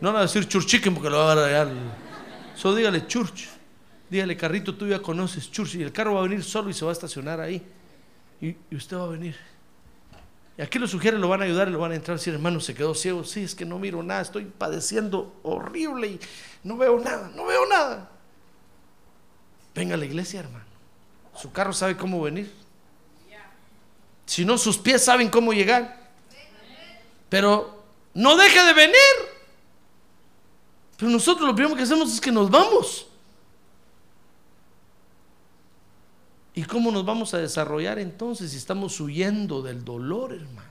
No van a decir churchiquen porque lo va a dar Solo dígale church. Dígale, carrito, tú ya conoces church. Y el carro va a venir solo y se va a estacionar ahí. Y, usted va a venir. Y aquí los sugieres lo van a ayudar y lo van a entrar. Si hermano se quedó ciego, sí, es que no miro nada, estoy padeciendo horrible y no veo nada, no veo nada. Venga a la iglesia, hermano. Su carro sabe cómo venir. Si no, sus pies saben cómo llegar. Pero no deje de venir. Pero nosotros lo primero que hacemos es que nos vamos. ¿Y cómo nos vamos a desarrollar entonces si estamos huyendo del dolor, hermano?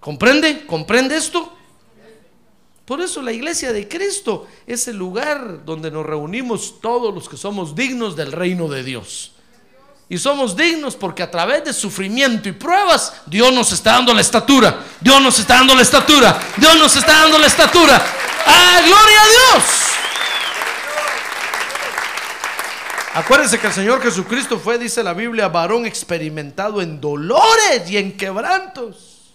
¿Comprende? ¿Comprende esto? Por eso la iglesia de Cristo es el lugar donde nos reunimos todos los que somos dignos del reino de Dios. Y somos dignos porque a través de sufrimiento y pruebas, Dios nos está dando la estatura. Dios nos está dando la estatura. Dios nos está dando la estatura. ¡Ah, gloria a Dios! Acuérdense que el Señor Jesucristo fue, dice la Biblia, varón experimentado en dolores y en quebrantos.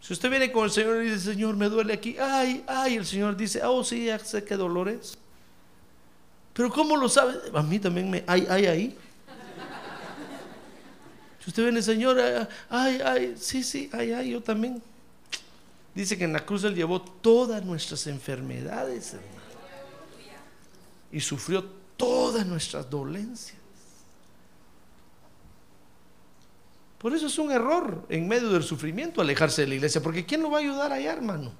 Si usted viene con el Señor y dice, Señor, me duele aquí, ay, ay, el Señor dice, oh, sí, ya sé qué dolores. Pero ¿cómo lo sabe? A mí también me, ay, ay, ahí. Si usted viene, Señor, ay, ay, sí, sí, ay, ay, yo también. Dice que en la cruz Él llevó todas nuestras enfermedades, hermano y sufrió todas nuestras dolencias. Por eso es un error en medio del sufrimiento alejarse de la iglesia, porque ¿quién lo va a ayudar allá, hermano?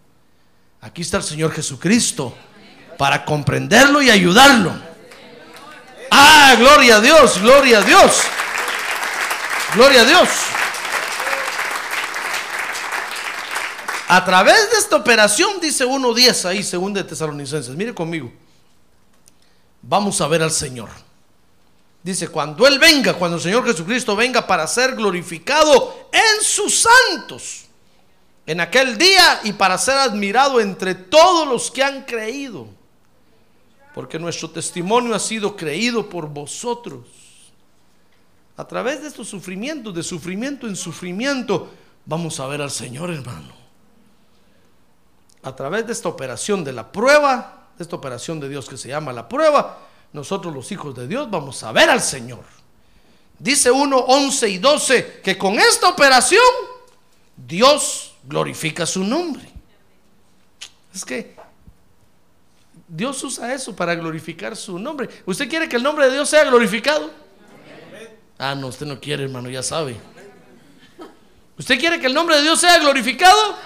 Aquí está el Señor Jesucristo para comprenderlo y ayudarlo. Ah, gloria a Dios, gloria a Dios. Gloria a Dios. A través de esta operación, dice 1.10 ahí, según de Tesalonicenses. Mire conmigo vamos a ver al Señor. Dice, cuando Él venga, cuando el Señor Jesucristo venga para ser glorificado en sus santos, en aquel día y para ser admirado entre todos los que han creído, porque nuestro testimonio ha sido creído por vosotros. A través de estos sufrimientos, de sufrimiento en sufrimiento, vamos a ver al Señor, hermano. A través de esta operación de la prueba, esta operación de Dios que se llama la prueba, nosotros los hijos de Dios vamos a ver al Señor. Dice 1, 11 y 12 que con esta operación Dios glorifica su nombre. Es que Dios usa eso para glorificar su nombre. ¿Usted quiere que el nombre de Dios sea glorificado? Ah, no, usted no quiere, hermano, ya sabe. ¿Usted quiere que el nombre de Dios sea glorificado?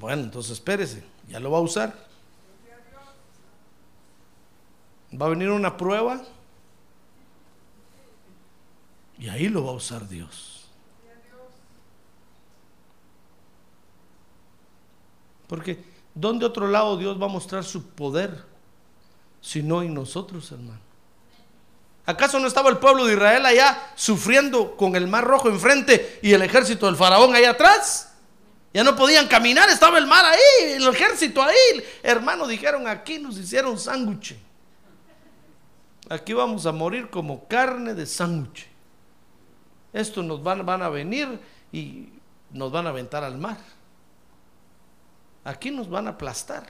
Bueno, entonces espérese, ya lo va a usar. Va a venir una prueba y ahí lo va a usar Dios. Porque ¿dónde otro lado Dios va a mostrar su poder? Si no en nosotros, hermano. ¿Acaso no estaba el pueblo de Israel allá sufriendo con el mar rojo enfrente y el ejército del faraón allá atrás? Ya no podían caminar, estaba el mar ahí, el ejército ahí. Hermano, dijeron, aquí nos hicieron sándwich. Aquí vamos a morir como carne de sándwich. Estos nos van a venir y nos van a aventar al mar. Aquí nos van a aplastar.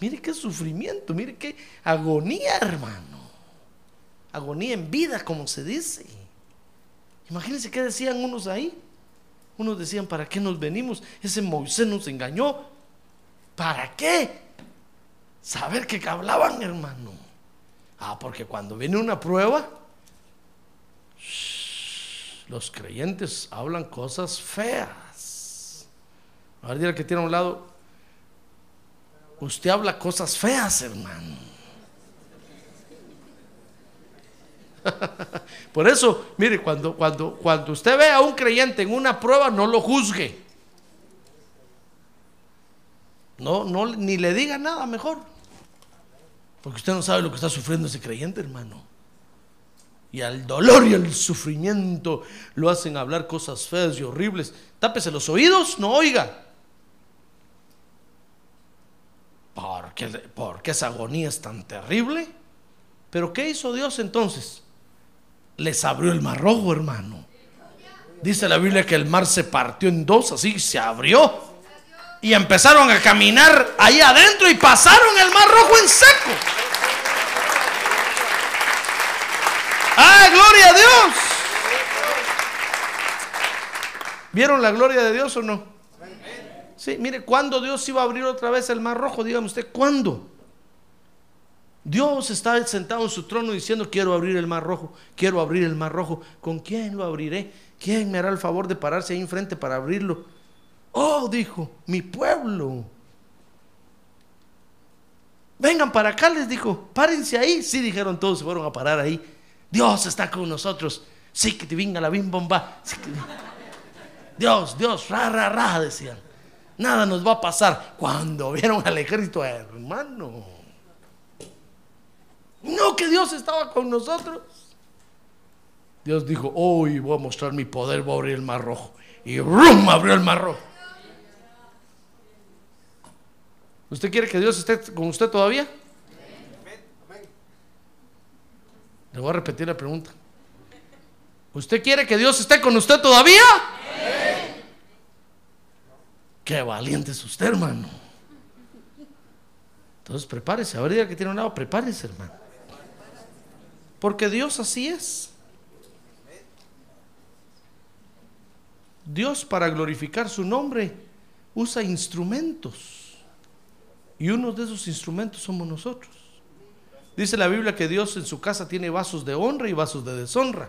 Mire qué sufrimiento, mire qué agonía, hermano. Agonía en vida, como se dice. Imagínense qué decían unos ahí. Unos decían, ¿para qué nos venimos? Ese Moisés nos engañó. ¿Para qué? Saber que hablaban, hermano. Ah, porque cuando viene una prueba, los creyentes hablan cosas feas. A ver, dile que tiene a un lado, usted habla cosas feas, hermano. Por eso, mire, cuando, cuando, cuando usted ve a un creyente en una prueba, no lo juzgue. No, no, ni le diga nada mejor. Porque usted no sabe lo que está sufriendo ese creyente, hermano. Y al dolor y al sufrimiento lo hacen hablar cosas feas y horribles. Tápese los oídos, no oiga. Porque, porque esa agonía es tan terrible. Pero ¿qué hizo Dios entonces? Les abrió el mar rojo, hermano. Dice la Biblia que el mar se partió en dos, así se abrió y empezaron a caminar ahí adentro y pasaron el mar rojo en seco. ¡Ah, gloria a Dios! ¿Vieron la gloria de Dios o no? Sí, mire, ¿cuándo Dios iba a abrir otra vez el mar rojo? Dígame usted, ¿cuándo? Dios está sentado en su trono diciendo, quiero abrir el mar rojo, quiero abrir el mar rojo. ¿Con quién lo abriré? ¿Quién me hará el favor de pararse ahí enfrente para abrirlo? Oh, dijo, mi pueblo. Vengan para acá, les dijo, párense ahí. Sí, dijeron todos, se fueron a parar ahí. Dios está con nosotros. Sí, que te venga la bim bomba. Dios, Dios, ra, ra, ra, decían. Nada nos va a pasar. Cuando vieron al ejército, hermano. No, que Dios estaba con nosotros. Dios dijo, hoy voy a mostrar mi poder, voy a abrir el mar rojo. Y ¡rum! abrió el mar rojo. ¿Usted quiere que Dios esté con usted todavía? Le voy a repetir la pregunta. ¿Usted quiere que Dios esté con usted todavía? Qué valiente es usted, hermano. Entonces prepárese. A ver, diga que tiene un lado, prepárese, hermano. Porque Dios así es. Dios para glorificar su nombre usa instrumentos. Y uno de esos instrumentos somos nosotros. Dice la Biblia que Dios en su casa tiene vasos de honra y vasos de deshonra.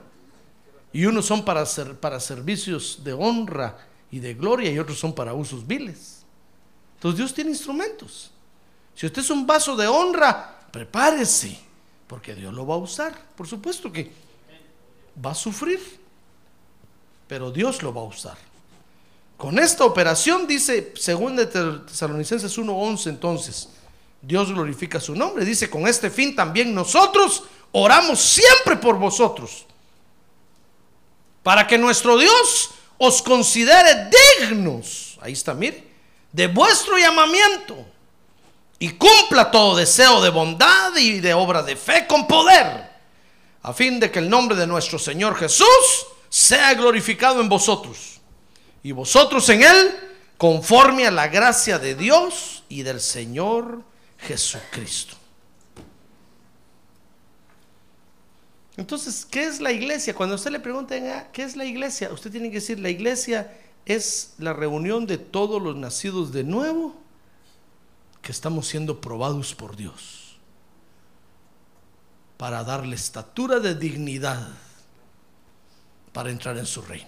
Y unos son para, ser, para servicios de honra y de gloria y otros son para usos viles. Entonces Dios tiene instrumentos. Si usted es un vaso de honra, prepárese, porque Dios lo va a usar. Por supuesto que va a sufrir, pero Dios lo va a usar. Con esta operación, dice 2 Tesalonicenses 1:11, entonces, Dios glorifica su nombre. Dice, con este fin también nosotros oramos siempre por vosotros, para que nuestro Dios os considere dignos, ahí está, mire, de vuestro llamamiento y cumpla todo deseo de bondad y de obra de fe con poder, a fin de que el nombre de nuestro Señor Jesús sea glorificado en vosotros y vosotros en él, conforme a la gracia de Dios y del Señor Jesucristo. Entonces, ¿qué es la iglesia? Cuando usted le pregunta, ¿qué es la iglesia? Usted tiene que decir, la iglesia es la reunión de todos los nacidos de nuevo que estamos siendo probados por Dios para darle estatura de dignidad para entrar en su reino.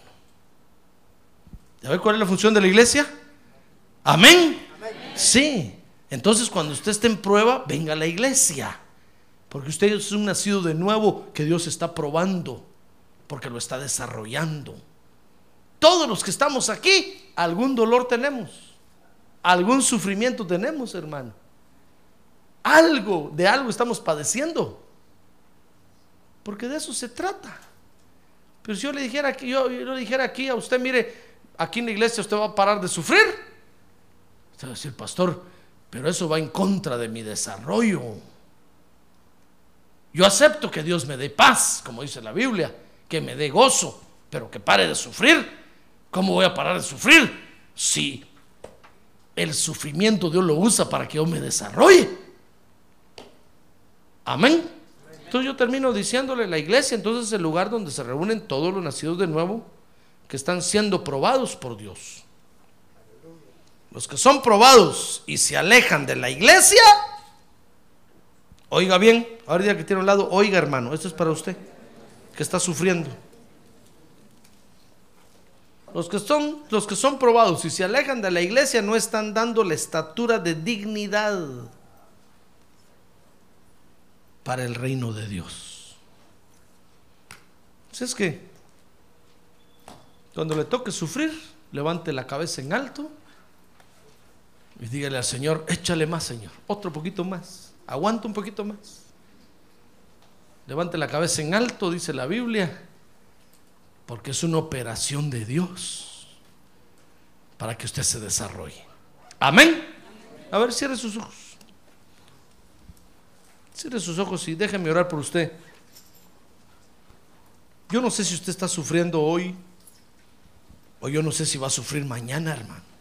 ¿Ya ve cuál es la función de la iglesia? Amén. Sí. Entonces cuando usted esté en prueba, venga a la iglesia. Porque usted es un nacido de nuevo que Dios está probando, porque lo está desarrollando. Todos los que estamos aquí, algún dolor tenemos, algún sufrimiento tenemos, hermano. Algo, de algo estamos padeciendo. Porque de eso se trata. Pero si yo le dijera aquí, yo, yo le dijera aquí a usted, mire, aquí en la iglesia usted va a parar de sufrir. Usted va a decir, pastor, pero eso va en contra de mi desarrollo. Yo acepto que Dios me dé paz, como dice la Biblia, que me dé gozo, pero que pare de sufrir. ¿Cómo voy a parar de sufrir si el sufrimiento Dios lo usa para que yo me desarrolle? Amén. Entonces yo termino diciéndole, la iglesia entonces es el lugar donde se reúnen todos los nacidos de nuevo que están siendo probados por Dios. Los que son probados y se alejan de la iglesia, oiga bien, ahora que tiene un lado, oiga hermano, esto es para usted, que está sufriendo. Los que, son, los que son probados y se alejan de la iglesia no están dando la estatura de dignidad para el reino de Dios. Si es que cuando le toque sufrir, levante la cabeza en alto y dígale al Señor, échale más, Señor, otro poquito más, aguanta un poquito más. Levante la cabeza en alto, dice la Biblia, porque es una operación de Dios para que usted se desarrolle. Amén. A ver, cierre sus ojos. Cierre sus ojos y déjeme orar por usted. Yo no sé si usted está sufriendo hoy o yo no sé si va a sufrir mañana, hermano.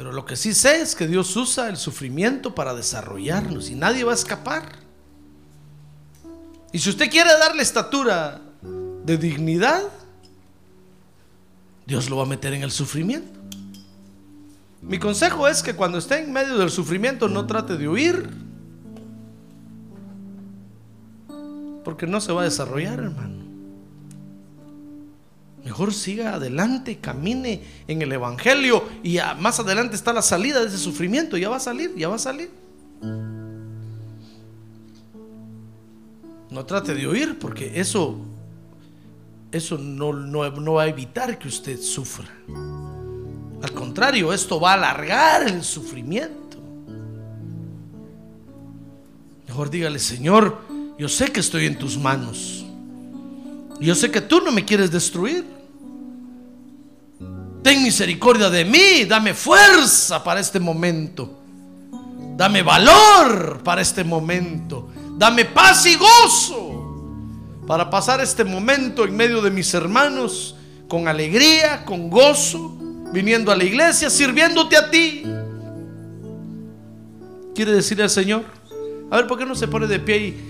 Pero lo que sí sé es que Dios usa el sufrimiento para desarrollarnos y nadie va a escapar. Y si usted quiere darle estatura de dignidad, Dios lo va a meter en el sufrimiento. Mi consejo es que cuando esté en medio del sufrimiento no trate de huir, porque no se va a desarrollar, hermano. Mejor siga adelante, camine en el Evangelio y más adelante está la salida de ese sufrimiento. Ya va a salir, ya va a salir. No trate de oír porque eso, eso no, no va a evitar que usted sufra. Al contrario, esto va a alargar el sufrimiento. Mejor dígale, Señor, yo sé que estoy en tus manos. Yo sé que tú no me quieres destruir. Ten misericordia de mí, dame fuerza para este momento. Dame valor para este momento. Dame paz y gozo para pasar este momento en medio de mis hermanos con alegría, con gozo, viniendo a la iglesia, sirviéndote a ti. ¿Quiere decirle al Señor? A ver, ¿por qué no se pone de pie y